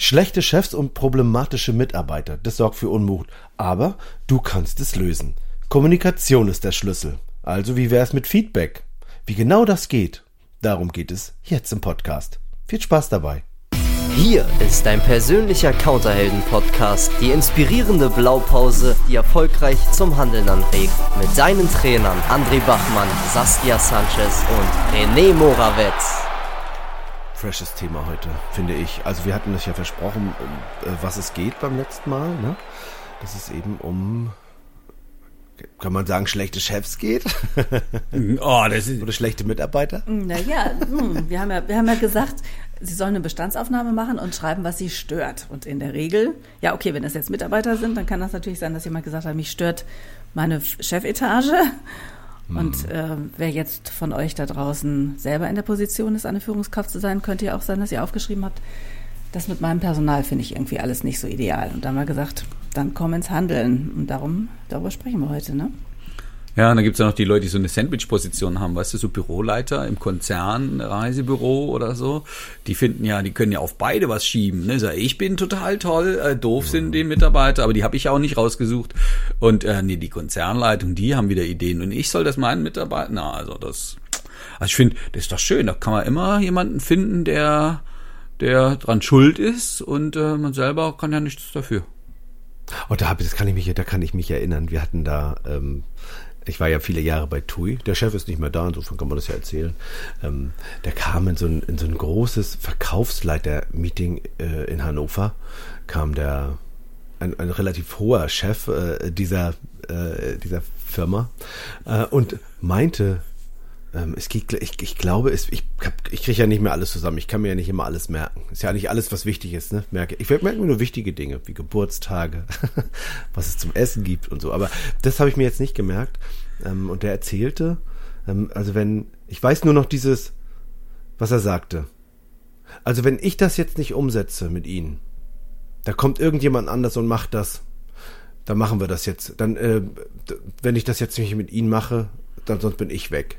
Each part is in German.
Schlechte Chefs und problematische Mitarbeiter, das sorgt für Unmut. Aber du kannst es lösen. Kommunikation ist der Schlüssel. Also wie wär's mit Feedback? Wie genau das geht, darum geht es jetzt im Podcast. Viel Spaß dabei. Hier ist dein persönlicher Counterhelden-Podcast. Die inspirierende Blaupause, die erfolgreich zum Handeln anregt. Mit deinen Trainern André Bachmann, Saskia Sanchez und René Morawetz freshes Thema heute, finde ich. Also wir hatten euch ja versprochen, äh, was es geht beim letzten Mal, ne? Dass es eben um kann man sagen, schlechte Chefs geht? oh, das ist Oder schlechte Mitarbeiter? Naja, hm, wir, haben ja, wir haben ja gesagt, sie sollen eine Bestandsaufnahme machen und schreiben, was sie stört. Und in der Regel, ja, okay, wenn das jetzt Mitarbeiter sind, dann kann das natürlich sein, dass jemand gesagt hat, mich stört meine Chefetage. Und äh, wer jetzt von euch da draußen selber in der Position ist, eine Führungskraft zu sein, könnte ja auch sein, dass ihr aufgeschrieben habt, das mit meinem Personal finde ich irgendwie alles nicht so ideal. Und dann haben wir gesagt, dann komm ins Handeln. Und darum, darüber sprechen wir heute, ne? Ja, und dann gibt's ja noch die Leute, die so eine Sandwich-Position haben, weißt du, so Büroleiter im Konzern, Reisebüro oder so. Die finden ja, die können ja auf beide was schieben. Ne? So, ich bin total toll, äh, doof sind die Mitarbeiter, aber die habe ich auch nicht rausgesucht. Und äh, nee, die Konzernleitung, die haben wieder Ideen. Und ich soll das meinen Mitarbeitern, na, also das. Also ich finde, das ist doch schön. Da kann man immer jemanden finden, der, der dran schuld ist und äh, man selber kann ja nichts dafür. Oh, da, hab, das kann ich mich, da kann ich mich erinnern. Wir hatten da ähm, ich war ja viele Jahre bei TUI, der Chef ist nicht mehr da, insofern kann man das ja erzählen. Ähm, der kam in so ein, in so ein großes Verkaufsleiter-Meeting äh, in Hannover, kam der, ein, ein relativ hoher Chef äh, dieser, äh, dieser Firma äh, und meinte, ähm, es geht, ich, ich glaube, es, ich, ich kriege ja nicht mehr alles zusammen. Ich kann mir ja nicht immer alles merken. Ist ja nicht alles, was wichtig ist. Ne? Merke, ich merke mir nur wichtige Dinge, wie Geburtstage, was es zum Essen gibt und so. Aber das habe ich mir jetzt nicht gemerkt. Ähm, und der erzählte, ähm, also wenn, ich weiß nur noch dieses, was er sagte. Also wenn ich das jetzt nicht umsetze mit Ihnen, da kommt irgendjemand anders und macht das. Dann machen wir das jetzt. Dann, äh, wenn ich das jetzt nicht mit Ihnen mache, dann sonst bin ich weg.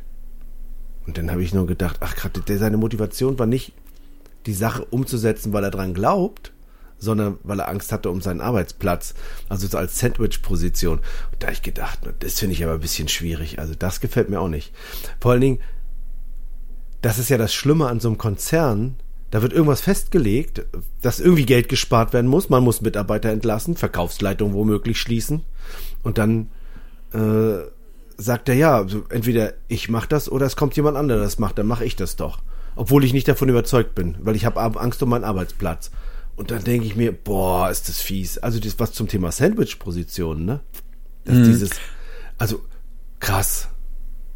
Und dann habe ich nur gedacht, ach gerade seine Motivation war nicht die Sache umzusetzen, weil er dran glaubt, sondern weil er Angst hatte um seinen Arbeitsplatz. Also so als Sandwich-Position. Da habe ich gedacht, das finde ich aber ein bisschen schwierig. Also das gefällt mir auch nicht. Vor allen Dingen, das ist ja das Schlimme an so einem Konzern. Da wird irgendwas festgelegt, dass irgendwie Geld gespart werden muss. Man muss Mitarbeiter entlassen, Verkaufsleitung womöglich schließen. Und dann äh, sagt er ja, also entweder ich mache das oder es kommt jemand anderes, das macht, dann mache ich das doch. Obwohl ich nicht davon überzeugt bin, weil ich habe Angst um meinen Arbeitsplatz. Und dann denke ich mir, boah, ist das fies. Also das was zum Thema Sandwich-Positionen, ne? Dass mhm. dieses, also krass.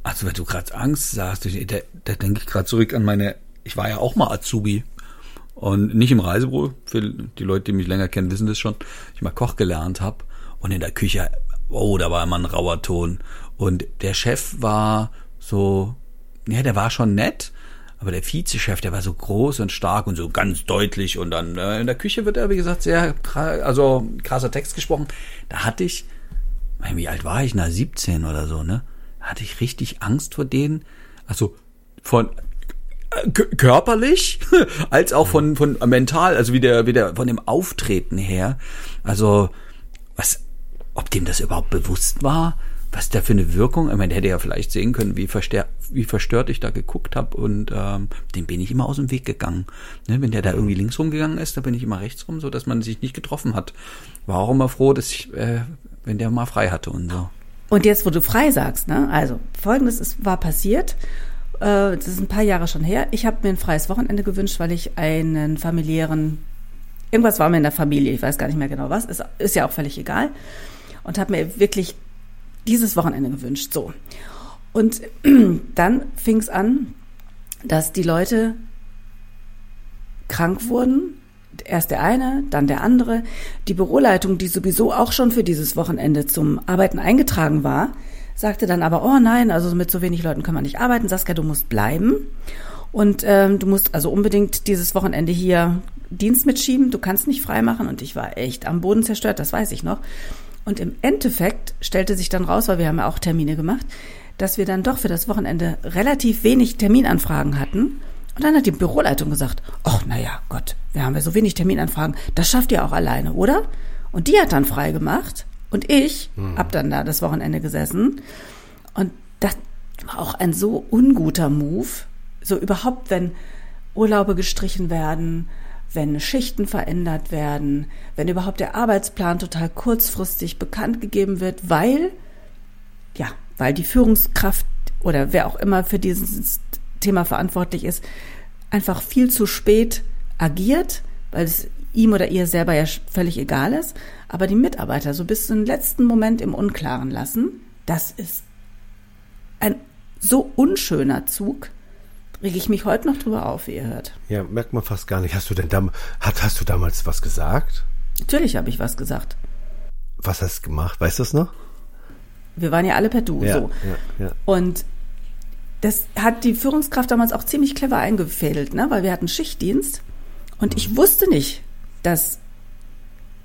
Also wenn du gerade Angst sagst, da, da denke ich gerade zurück an meine, ich war ja auch mal Azubi und nicht im Reisebüro. Für die Leute, die mich länger kennen, wissen das schon. Ich mal Koch gelernt habe und in der Küche, oh, da war immer ein rauer Ton. Und der Chef war so, ja, der war schon nett, aber der Vizechef, der war so groß und stark und so ganz deutlich. Und dann äh, in der Küche wird er, wie gesagt, sehr, also krasser Text gesprochen. Da hatte ich, wie alt war ich? Na, 17 oder so, ne? Da hatte ich richtig Angst vor denen. Also von äh, körperlich als auch von von mental also wie der wie der von dem Auftreten her also was ob dem das überhaupt bewusst war was der für eine Wirkung, ich meine, der hätte ja vielleicht sehen können, wie, verstör, wie verstört ich da geguckt habe und ähm, dem bin ich immer aus dem Weg gegangen. Ne, wenn der da irgendwie links rumgegangen ist, da bin ich immer rechts rum, so dass man sich nicht getroffen hat. War auch immer froh, dass ich, äh, wenn der mal frei hatte und so. Und jetzt, wo du frei sagst, ne? Also folgendes ist, war passiert. Äh, das ist ein paar Jahre schon her. Ich habe mir ein freies Wochenende gewünscht, weil ich einen familiären, irgendwas war mir in der Familie, ich weiß gar nicht mehr genau was, ist, ist ja auch völlig egal. Und habe mir wirklich dieses Wochenende gewünscht. So. Und dann fing es an, dass die Leute krank wurden. Erst der eine, dann der andere. Die Büroleitung, die sowieso auch schon für dieses Wochenende zum Arbeiten eingetragen war, sagte dann aber, oh nein, also mit so wenig Leuten können wir nicht arbeiten. Saskia, du musst bleiben. Und ähm, du musst also unbedingt dieses Wochenende hier Dienst mitschieben. Du kannst nicht freimachen. Und ich war echt am Boden zerstört, das weiß ich noch. Und im Endeffekt stellte sich dann raus, weil wir haben ja auch Termine gemacht, dass wir dann doch für das Wochenende relativ wenig Terminanfragen hatten Und dann hat die Büroleitung gesagt, ach naja, Gott, wir haben ja so wenig Terminanfragen, das schafft ihr auch alleine, oder? Und die hat dann frei gemacht und ich hm. hab dann da das Wochenende gesessen und das war auch ein so unguter Move, so überhaupt, wenn Urlaube gestrichen werden, wenn Schichten verändert werden, wenn überhaupt der Arbeitsplan total kurzfristig bekannt gegeben wird, weil, ja, weil die Führungskraft oder wer auch immer für dieses Thema verantwortlich ist, einfach viel zu spät agiert, weil es ihm oder ihr selber ja völlig egal ist, aber die Mitarbeiter so bis zum letzten Moment im Unklaren lassen, das ist ein so unschöner Zug, rege ich mich heute noch drüber auf, wie ihr hört. Ja, merkt man fast gar nicht. Hast du denn da, hast, hast du damals was gesagt? Natürlich habe ich was gesagt. Was hast du gemacht? Weißt du es noch? Wir waren ja alle per Du. Ja, so. ja, ja. Und das hat die Führungskraft damals auch ziemlich clever eingefädelt, ne? weil wir hatten Schichtdienst und ich wusste nicht, dass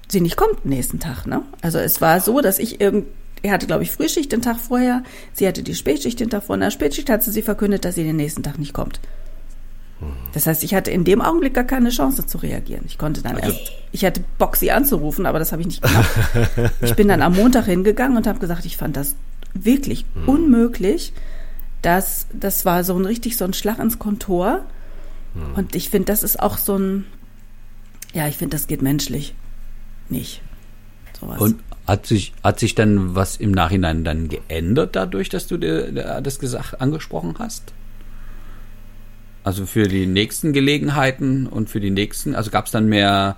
sie nicht kommt nächsten Tag. Ne? Also es war so, dass ich irgend, er hatte, glaube ich, Frühschicht den Tag vorher, sie hatte die Spätschicht den Tag vorher. In der Spätschicht hat sie sie verkündet, dass sie den nächsten Tag nicht kommt. Das heißt, ich hatte in dem Augenblick gar keine Chance zu reagieren. Ich konnte dann also, erst, ich hatte Bock, sie anzurufen, aber das habe ich nicht gemacht. ich bin dann am Montag hingegangen und habe gesagt, ich fand das wirklich hm. unmöglich. dass das war so ein richtig so ein Schlag ins Kontor. Hm. Und ich finde, das ist auch so ein, ja, ich finde, das geht menschlich nicht. Sowas. Und hat sich, hat sich dann was im Nachhinein dann geändert dadurch, dass du dir das gesagt, angesprochen hast? Also für die nächsten Gelegenheiten und für die nächsten, also gab es dann mehr,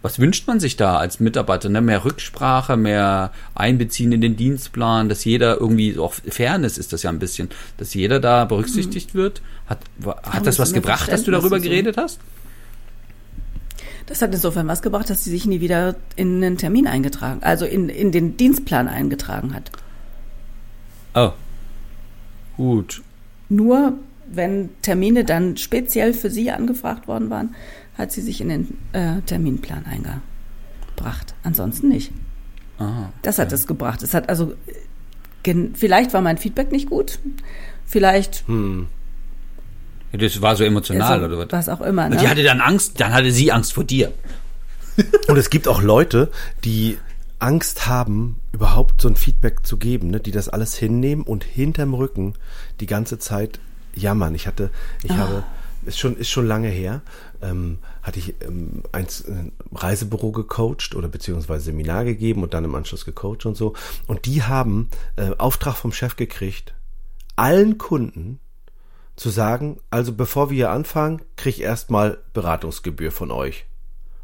was wünscht man sich da als Mitarbeiter? Ne? Mehr Rücksprache, mehr Einbeziehen in den Dienstplan, dass jeder irgendwie, auch Fairness ist das ja ein bisschen, dass jeder da berücksichtigt mhm. wird. Hat, hat das was gebracht, dass du darüber geredet hast? Das hat insofern was gebracht, dass sie sich nie wieder in einen Termin eingetragen, also in, in den Dienstplan eingetragen hat. Oh. Gut. Nur wenn Termine dann speziell für sie angefragt worden waren, hat sie sich in den äh, Terminplan eingebracht. Ansonsten nicht. Aha, das hat es gebracht. Es hat also vielleicht war mein Feedback nicht gut, vielleicht hm. Das war so emotional, also, oder was? Was auch immer. Ne? Die hatte dann Angst, dann hatte sie Angst vor dir. Und es gibt auch Leute, die Angst haben, überhaupt so ein Feedback zu geben, ne? die das alles hinnehmen und hinterm Rücken die ganze Zeit jammern. Ich hatte, ich oh. habe, ist schon, ist schon lange her, ähm, hatte ich ähm, ein, ein Reisebüro gecoacht oder beziehungsweise Seminar gegeben und dann im Anschluss gecoacht und so. Und die haben äh, Auftrag vom Chef gekriegt, allen Kunden zu sagen, also bevor wir hier anfangen, krieg ich erstmal Beratungsgebühr von euch.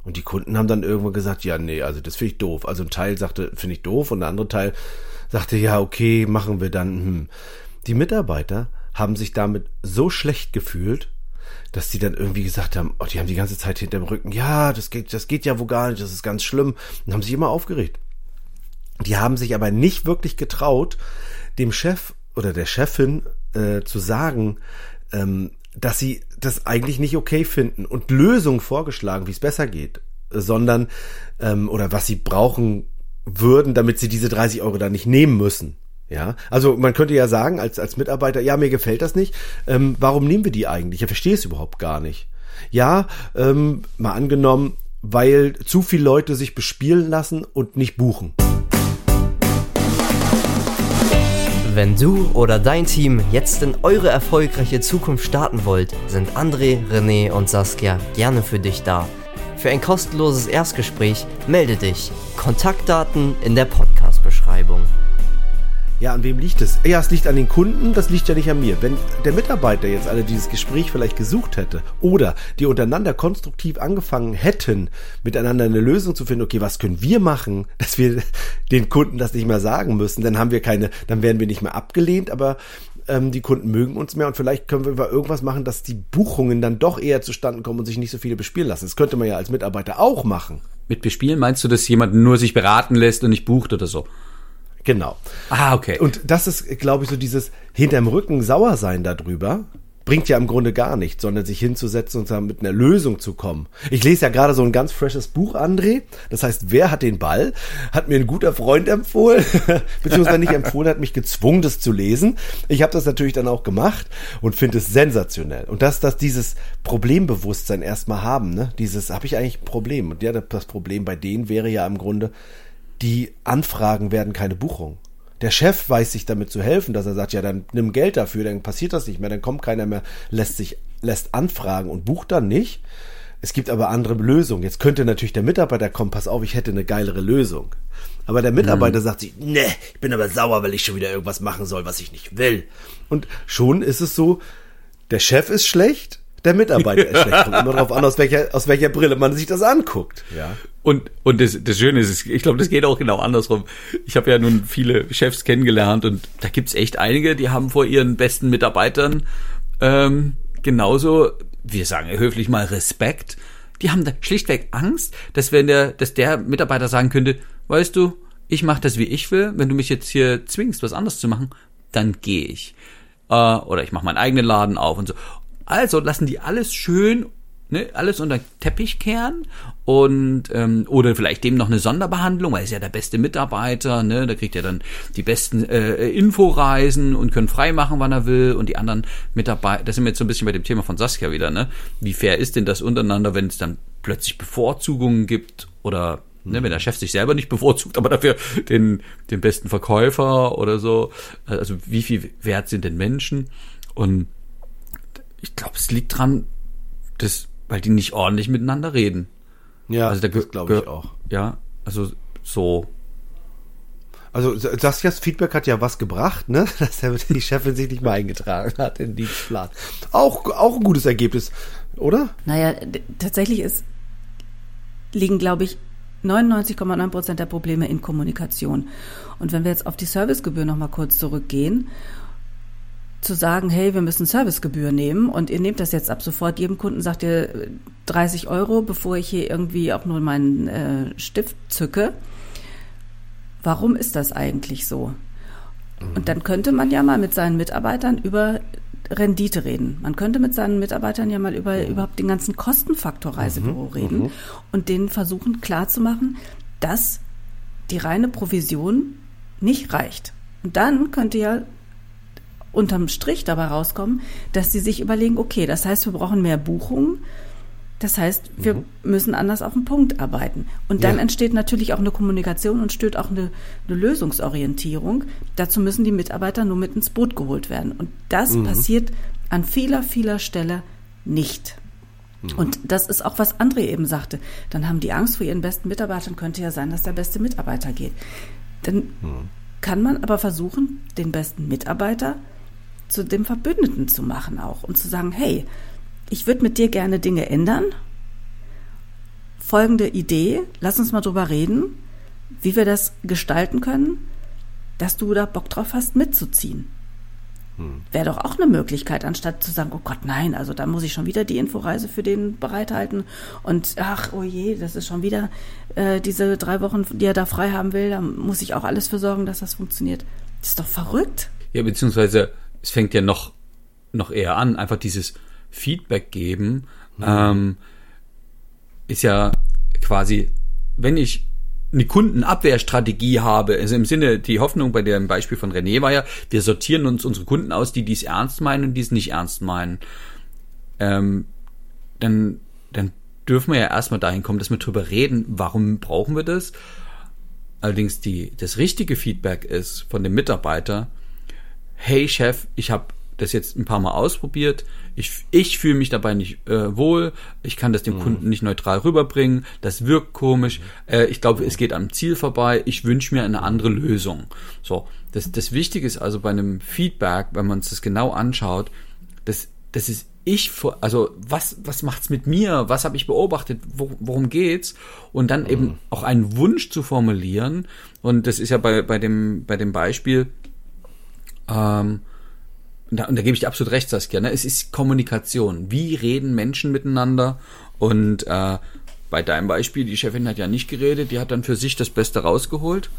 Und die Kunden haben dann irgendwann gesagt, ja, nee, also das finde ich doof. Also ein Teil sagte, finde ich doof und der andere Teil sagte, ja, okay, machen wir dann. Hm. Die Mitarbeiter haben sich damit so schlecht gefühlt, dass die dann irgendwie gesagt haben, oh, die haben die ganze Zeit hinterm Rücken, ja, das geht, das geht ja wohl gar nicht, das ist ganz schlimm. Und haben sich immer aufgeregt. Die haben sich aber nicht wirklich getraut, dem Chef oder der Chefin äh, zu sagen, ähm, dass sie das eigentlich nicht okay finden und Lösungen vorgeschlagen, wie es besser geht, sondern ähm, oder was sie brauchen würden, damit sie diese 30 Euro da nicht nehmen müssen. Ja, also man könnte ja sagen als als Mitarbeiter, ja mir gefällt das nicht. Ähm, warum nehmen wir die eigentlich? Ich verstehe es überhaupt gar nicht. Ja, ähm, mal angenommen, weil zu viele Leute sich bespielen lassen und nicht buchen. Wenn du oder dein Team jetzt in eure erfolgreiche Zukunft starten wollt, sind André, René und Saskia gerne für dich da. Für ein kostenloses Erstgespräch melde dich. Kontaktdaten in der Podcast-Beschreibung. Ja, an wem liegt es? Ja, es liegt an den Kunden, das liegt ja nicht an mir. Wenn der Mitarbeiter jetzt alle dieses Gespräch vielleicht gesucht hätte oder die untereinander konstruktiv angefangen hätten, miteinander eine Lösung zu finden, okay, was können wir machen, dass wir den Kunden das nicht mehr sagen müssen, dann haben wir keine, dann werden wir nicht mehr abgelehnt, aber ähm, die Kunden mögen uns mehr und vielleicht können wir über irgendwas machen, dass die Buchungen dann doch eher zustande kommen und sich nicht so viele bespielen lassen. Das könnte man ja als Mitarbeiter auch machen. Mit bespielen meinst du, dass jemand nur sich beraten lässt und nicht bucht oder so? Genau. Ah, okay. Und das ist, glaube ich, so dieses hinterm Rücken sauer sein darüber, bringt ja im Grunde gar nichts, sondern sich hinzusetzen und dann mit einer Lösung zu kommen. Ich lese ja gerade so ein ganz freshes Buch, André. Das heißt, wer hat den Ball? Hat mir ein guter Freund empfohlen, beziehungsweise nicht empfohlen, hat mich gezwungen, das zu lesen. Ich habe das natürlich dann auch gemacht und finde es sensationell. Und dass, dass dieses Problembewusstsein erstmal haben, ne? Dieses, habe ich eigentlich ein Problem? Und ja, das Problem bei denen wäre ja im Grunde, die Anfragen werden keine Buchung. Der Chef weiß sich damit zu helfen, dass er sagt, ja, dann nimm Geld dafür, dann passiert das nicht mehr, dann kommt keiner mehr, lässt sich, lässt anfragen und bucht dann nicht. Es gibt aber andere Lösungen. Jetzt könnte natürlich der Mitarbeiter kommen, pass auf, ich hätte eine geilere Lösung. Aber der Mitarbeiter mhm. sagt sich, ne, ich bin aber sauer, weil ich schon wieder irgendwas machen soll, was ich nicht will. Und schon ist es so, der Chef ist schlecht, der Mitarbeiter ist schlecht. Kommt immer darauf an, aus welcher, aus welcher Brille man sich das anguckt. Ja. Und, und das, das Schöne ist, ich glaube, das geht auch genau andersrum. Ich habe ja nun viele Chefs kennengelernt und da gibt's echt einige, die haben vor ihren besten Mitarbeitern ähm, genauso, wir sagen höflich mal Respekt. Die haben da schlichtweg Angst, dass wenn der, dass der Mitarbeiter sagen könnte, weißt du, ich mache das wie ich will. Wenn du mich jetzt hier zwingst, was anderes zu machen, dann gehe ich. Äh, oder ich mache meinen eigenen Laden auf und so. Also lassen die alles schön ne, alles unter Teppich kehren und ähm, oder vielleicht dem noch eine Sonderbehandlung, weil er ist ja der beste Mitarbeiter, ne, da kriegt er dann die besten äh, Inforeisen und können frei machen, wann er will und die anderen Mitarbeiter, das sind wir jetzt so ein bisschen bei dem Thema von Saskia wieder, ne? Wie fair ist denn das untereinander, wenn es dann plötzlich Bevorzugungen gibt oder Ne, wenn der Chef sich selber nicht bevorzugt, aber dafür den, den besten Verkäufer oder so. Also wie viel wert sind denn Menschen? Und ich glaube, es liegt dran, dass weil die nicht ordentlich miteinander reden. Ja, also das glaube ich auch. Ja, also so. Also Saskias Feedback hat ja was gebracht, ne? Dass die Chefin sich nicht mal eingetragen hat in den Dienstplan. Auch, auch ein gutes Ergebnis, oder? Naja, tatsächlich ist, liegen, glaube ich, 99,9 Prozent der Probleme in Kommunikation. Und wenn wir jetzt auf die Servicegebühr nochmal kurz zurückgehen zu sagen, hey, wir müssen Servicegebühr nehmen und ihr nehmt das jetzt ab sofort. Jedem Kunden sagt ihr 30 Euro, bevor ich hier irgendwie auch nur meinen äh, Stift zücke. Warum ist das eigentlich so? Und dann könnte man ja mal mit seinen Mitarbeitern über Rendite reden. Man könnte mit seinen Mitarbeitern ja mal über überhaupt den ganzen Kostenfaktor Reisebüro mhm, reden mhm. und denen versuchen klarzumachen, dass die reine Provision nicht reicht. Und dann könnte ja unterm Strich dabei rauskommen, dass sie sich überlegen, okay, das heißt, wir brauchen mehr Buchungen. Das heißt, wir mhm. müssen anders auf den Punkt arbeiten. Und dann ja. entsteht natürlich auch eine Kommunikation und steht auch eine, eine, Lösungsorientierung. Dazu müssen die Mitarbeiter nur mit ins Boot geholt werden. Und das mhm. passiert an vieler, vieler Stelle nicht. Mhm. Und das ist auch, was André eben sagte. Dann haben die Angst vor ihren besten Mitarbeitern, könnte ja sein, dass der beste Mitarbeiter geht. Dann mhm. kann man aber versuchen, den besten Mitarbeiter zu dem Verbündeten zu machen auch und zu sagen, hey, ich würde mit dir gerne Dinge ändern. Folgende Idee, lass uns mal drüber reden, wie wir das gestalten können, dass du da Bock drauf hast, mitzuziehen. Hm. Wäre doch auch eine Möglichkeit, anstatt zu sagen, oh Gott, nein, also da muss ich schon wieder die Inforeise für den bereithalten und ach, oh je, das ist schon wieder äh, diese drei Wochen, die er da frei haben will, da muss ich auch alles für sorgen, dass das funktioniert. Das ist doch verrückt. Ja, beziehungsweise es fängt ja noch, noch eher an, einfach dieses Feedback geben, mhm. ähm, ist ja quasi, wenn ich eine Kundenabwehrstrategie habe, also im Sinne, die Hoffnung bei dem Beispiel von René war ja, wir sortieren uns unsere Kunden aus, die dies ernst meinen und die es nicht ernst meinen. Ähm, dann, dann dürfen wir ja erstmal dahin kommen, dass wir drüber reden, warum brauchen wir das. Allerdings die, das richtige Feedback ist von dem Mitarbeiter, hey Chef, ich habe das jetzt ein paar Mal ausprobiert, ich, ich fühle mich dabei nicht äh, wohl, ich kann das dem mhm. Kunden nicht neutral rüberbringen, das wirkt komisch, äh, ich glaube, es geht am Ziel vorbei, ich wünsche mir eine andere Lösung. So, das, das Wichtige ist also bei einem Feedback, wenn man sich das genau anschaut, das, das ist ich, also was, was macht's mit mir? Was habe ich beobachtet? Wo, worum geht's? Und dann mhm. eben auch einen Wunsch zu formulieren. Und das ist ja bei, bei dem, bei dem Beispiel, ähm, und da, und da gebe ich dir absolut recht, Saskia. Ne? Es ist Kommunikation. Wie reden Menschen miteinander? Und äh, bei deinem Beispiel, die Chefin hat ja nicht geredet, die hat dann für sich das Beste rausgeholt.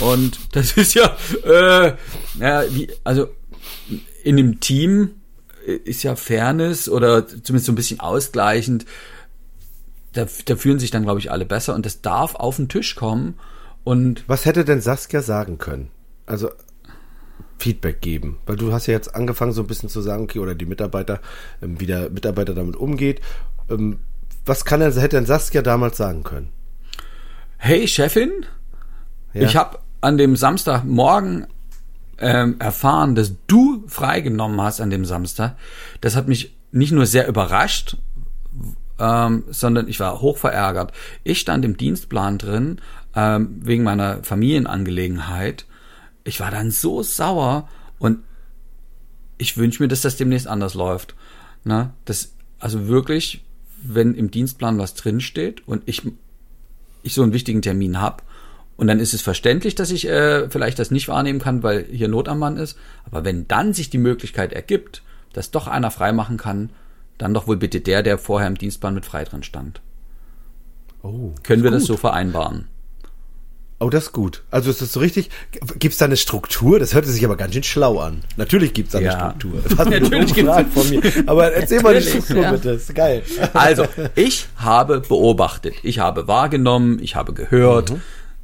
Und das ist ja, äh, ja wie, also in einem Team ist ja Fairness oder zumindest so ein bisschen ausgleichend. Da, da fühlen sich dann, glaube ich, alle besser und das darf auf den Tisch kommen. Und Was hätte denn Saskia sagen können? Also Feedback geben. Weil du hast ja jetzt angefangen, so ein bisschen zu sagen, okay, oder die Mitarbeiter, ähm, wie der Mitarbeiter damit umgeht. Ähm, was kann denn, hätte denn Saskia damals sagen können? hey Chefin, Ja. ich habe an dem Samstagmorgen ähm, erfahren, dass du freigenommen hast an dem Samstag. Das hat mich nicht nur sehr überrascht, ähm, sondern ich war hoch verärgert. Ich stand im Dienstplan drin ähm, wegen meiner Familienangelegenheit. Ich war dann so sauer und ich wünsche mir, dass das demnächst anders läuft. Na, das, also wirklich, wenn im Dienstplan was drinsteht und ich, ich so einen wichtigen Termin hab und dann ist es verständlich, dass ich äh, vielleicht das nicht wahrnehmen kann, weil hier Not am Mann ist. Aber wenn dann sich die Möglichkeit ergibt, dass doch einer freimachen kann, dann doch wohl bitte der, der vorher im Dienstplan mit frei drin stand. Oh, Können wir ist das gut. so vereinbaren? Oh, das ist gut. Also ist das so richtig? Gibt es da eine Struktur? Das hörte sich aber ganz schön schlau an. Natürlich gibt es da eine Ja. Struktur. Was Natürlich gibt's- Frage von mir. Aber erzähl mal die Struktur ja. bitte. Ist geil. Also, ich habe beobachtet, ich habe wahrgenommen, ich habe gehört.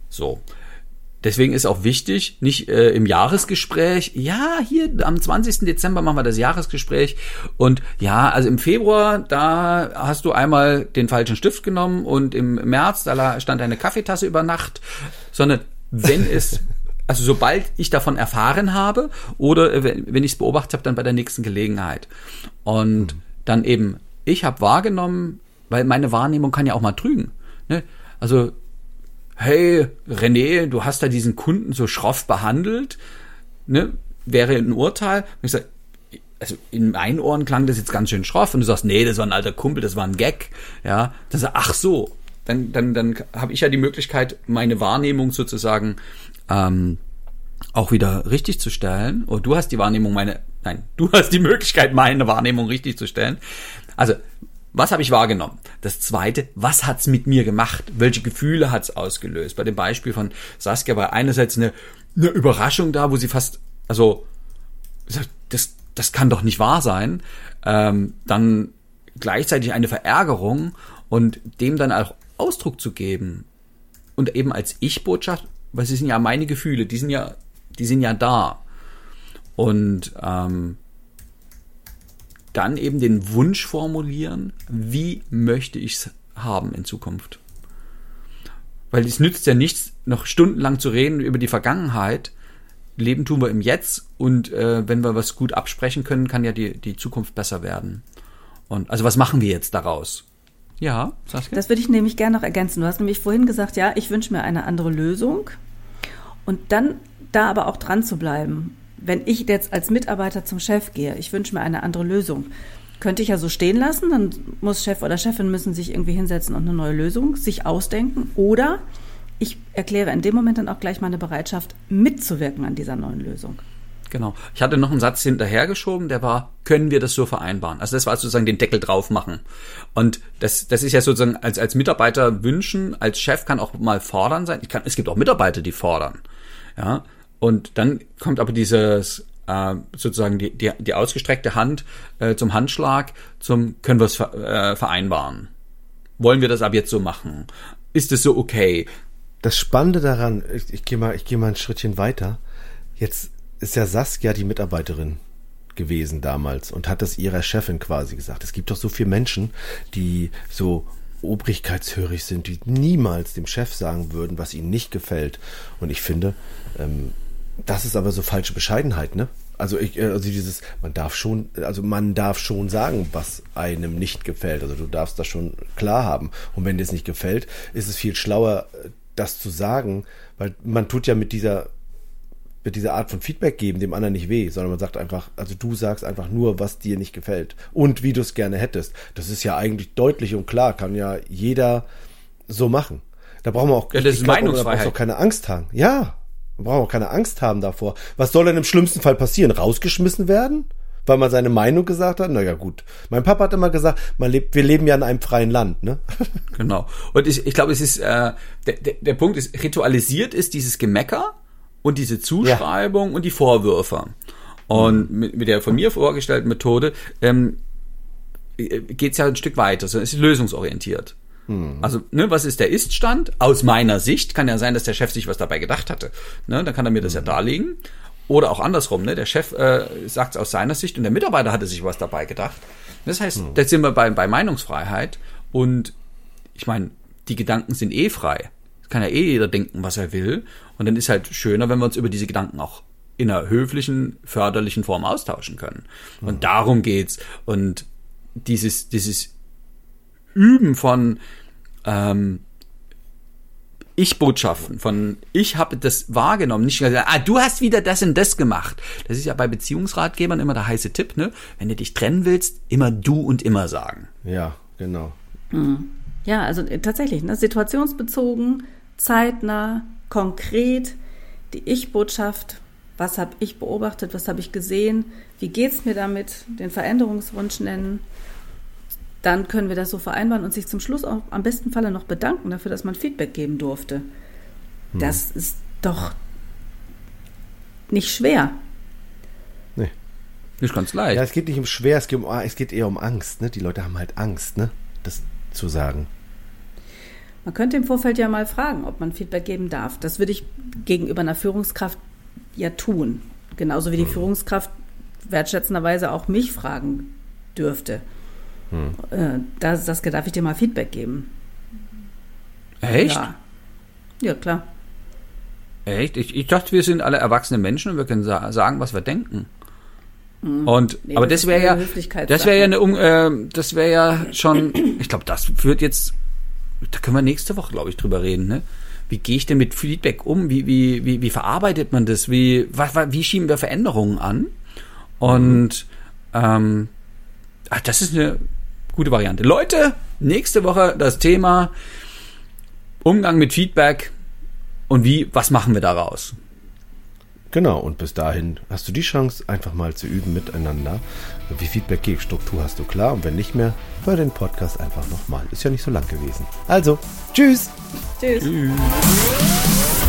So. Deswegen ist auch wichtig, nicht äh, im Jahresgespräch, ja, hier am 20. Dezember machen wir das Jahresgespräch und ja, also im Februar, da hast du einmal den falschen Stift genommen und im März, da stand eine Kaffeetasse über Nacht, sondern wenn es, also sobald ich davon erfahren habe oder äh, wenn, ich es beobachtet habe, dann bei der nächsten Gelegenheit. Und dann eben, ich habe wahrgenommen, weil meine Wahrnehmung kann ja auch mal trügen. Ne? Also hey, René, du hast da diesen Kunden so schroff behandelt, ne, wäre ein Urteil. Und ich sag, also in meinen Ohren klang das jetzt ganz schön schroff und du sagst, nee, das war ein alter Kumpel, das war ein Gag, ja, dann sag, ach so, dann, dann, dann habe ich ja die Möglichkeit, meine Wahrnehmung sozusagen ähm, auch wieder richtig zu stellen. Oder du hast die Wahrnehmung, meine, nein, du hast die Möglichkeit, meine Wahrnehmung richtig zu stellen. Also, was habe ich wahrgenommen? Das zweite, was hat's mit mir gemacht? Welche Gefühle hat's ausgelöst? Bei dem Beispiel von Saskia war einerseits eine, eine Überraschung da, wo sie fast, also, das, das kann doch nicht wahr sein. Ähm, dann gleichzeitig eine Verärgerung und dem dann auch Ausdruck zu geben und eben als Ich-Botschaft, weil sie sind ja meine Gefühle, die sind ja, die sind ja da. Und ähm, dann eben den Wunsch formulieren, wie möchte ich es haben in Zukunft. Weil es nützt ja nichts, noch stundenlang zu reden über die Vergangenheit. Leben tun wir im Jetzt und äh, wenn wir was gut absprechen können, kann ja die, die Zukunft besser werden. Und also was machen wir jetzt daraus? Ja, Saskia? Das würde ich nämlich gerne noch ergänzen. Du hast nämlich vorhin gesagt, ja, ich wünsche mir eine andere Lösung. Und dann da aber auch dran zu bleiben. Wenn ich jetzt als Mitarbeiter zum Chef gehe, ich wünsche mir eine andere Lösung. Könnte ich ja so stehen lassen, dann muss Chef oder Chefin müssen sich irgendwie hinsetzen und eine neue Lösung sich ausdenken. Oder ich erkläre in dem Moment dann auch gleich meine Bereitschaft, mitzuwirken an dieser neuen Lösung. Genau. Ich hatte noch einen Satz hinterhergeschoben, der war, können wir das so vereinbaren? Also das war sozusagen den Deckel drauf machen. Und das, das ist ja sozusagen als, als Mitarbeiter wünschen, als Chef kann auch mal fordern sein. Ich kann, es gibt auch Mitarbeiter, die fordern. Ja. Und dann kommt aber dieses, äh, sozusagen die, die, die ausgestreckte Hand äh, zum Handschlag, zum, können wir es ver, äh, vereinbaren? Wollen wir das ab jetzt so machen? Ist es so okay? Das Spannende daran, ich, ich gehe mal, ich gehe mal ein Schrittchen weiter. Jetzt ist ja Saskia die Mitarbeiterin gewesen damals und hat das ihrer Chefin quasi gesagt. Es gibt doch so viele Menschen, die so obrigkeitshörig sind, die niemals dem Chef sagen würden, was ihnen nicht gefällt. Und ich finde, ähm, das ist aber so falsche Bescheidenheit, ne? Also ich, äh, also dieses, man darf schon, also man darf schon sagen, was einem nicht gefällt. Also du darfst das schon klar haben. Und wenn dir es nicht gefällt, ist es viel schlauer, das zu sagen, weil man tut ja mit dieser mit dieser Art von Feedback geben dem anderen nicht weh, sondern man sagt einfach, also du sagst einfach nur, was dir nicht gefällt und wie du es gerne hättest. Das ist ja eigentlich deutlich und klar, kann ja jeder so machen. Da brauchen wir auch, Ja, das ist glaub, Meinungsfreiheit. auch keine Angst haben. Ja, wir auch keine Angst haben davor. Was soll denn im schlimmsten Fall passieren? Rausgeschmissen werden? Weil man seine Meinung gesagt hat? Naja, gut. Mein Papa hat immer gesagt, man lebt, wir leben ja in einem freien Land, ne? Genau. Und ich, ich glaube, es ist, äh, der, der, der Punkt ist, ritualisiert ist dieses Gemecker und diese Zuschreibung und die Vorwürfe. Und mit, mit der von mir vorgestellten Methode ähm, geht es ja ein Stück weiter, sondern es ist lösungsorientiert. Also, ne, was ist der Ist-Stand? Aus meiner Sicht kann ja sein, dass der Chef sich was dabei gedacht hatte. Ne, dann kann er mir das ja darlegen. Oder auch andersrum, ne? Der Chef äh, sagt es aus seiner Sicht und der Mitarbeiter hatte sich was dabei gedacht. Das heißt, da sind wir bei, bei Meinungsfreiheit und ich meine, die Gedanken sind eh frei. Kann ja eh jeder denken, was er will. Und dann ist halt schöner, wenn wir uns über diese Gedanken auch in einer höflichen, förderlichen Form austauschen können. Und darum geht's. Und dieses, dieses Üben von ähm, Ich-Botschaften, von ich habe das wahrgenommen, nicht gesagt, ah, du hast wieder das und das gemacht. Das ist ja bei Beziehungsratgebern immer der heiße Tipp, ne? Wenn du dich trennen willst, immer du und immer sagen. Ja, genau. Ja, also äh, tatsächlich, ne, situationsbezogen, zeitnah, konkret, die Ich-Botschaft, was habe ich beobachtet, was habe ich gesehen, wie geht's mir damit, den Veränderungswunsch nennen. Dann können wir das so vereinbaren und sich zum Schluss auch am besten Falle noch bedanken dafür, dass man Feedback geben durfte. Das ist doch nicht schwer. Nee. Nicht ganz leicht. Ja, es geht nicht um schwer, es geht, um, es geht eher um Angst. Ne? Die Leute haben halt Angst, ne? das zu sagen. Man könnte im Vorfeld ja mal fragen, ob man Feedback geben darf. Das würde ich gegenüber einer Führungskraft ja tun. Genauso wie die Führungskraft wertschätzenderweise auch mich fragen dürfte. Äh, das, das darf ich dir mal Feedback geben. Echt? Ja. ja, klar. Echt? Ich, ich dachte, wir sind alle erwachsene Menschen und wir können sa sagen, was wir denken. Und Nee, aber das wäre ja, das wäre ja eine, um, äh, das wäre ja schon, ich glaube, das führt jetzt, da können wir nächste Woche, glaube ich, drüber reden, ne? Wie gehe ich denn mit Feedback um? Wie, wie, wie, wie verarbeitet man das? Wie, was, was, wie schieben wir Veränderungen an? Und ähm, ach, das ist eine gute Variante. Leute, nächste Woche das Thema Umgang mit Feedback und wie, was machen wir daraus? Genau, und bis dahin hast du die Chance, einfach mal zu üben miteinander. Wie Feedback geht, Struktur hast du klar. Und wenn nicht mehr, hör den Podcast einfach nochmal. Ist ja nicht so lang gewesen. Also, tschüss! Tschüss. Tschüss.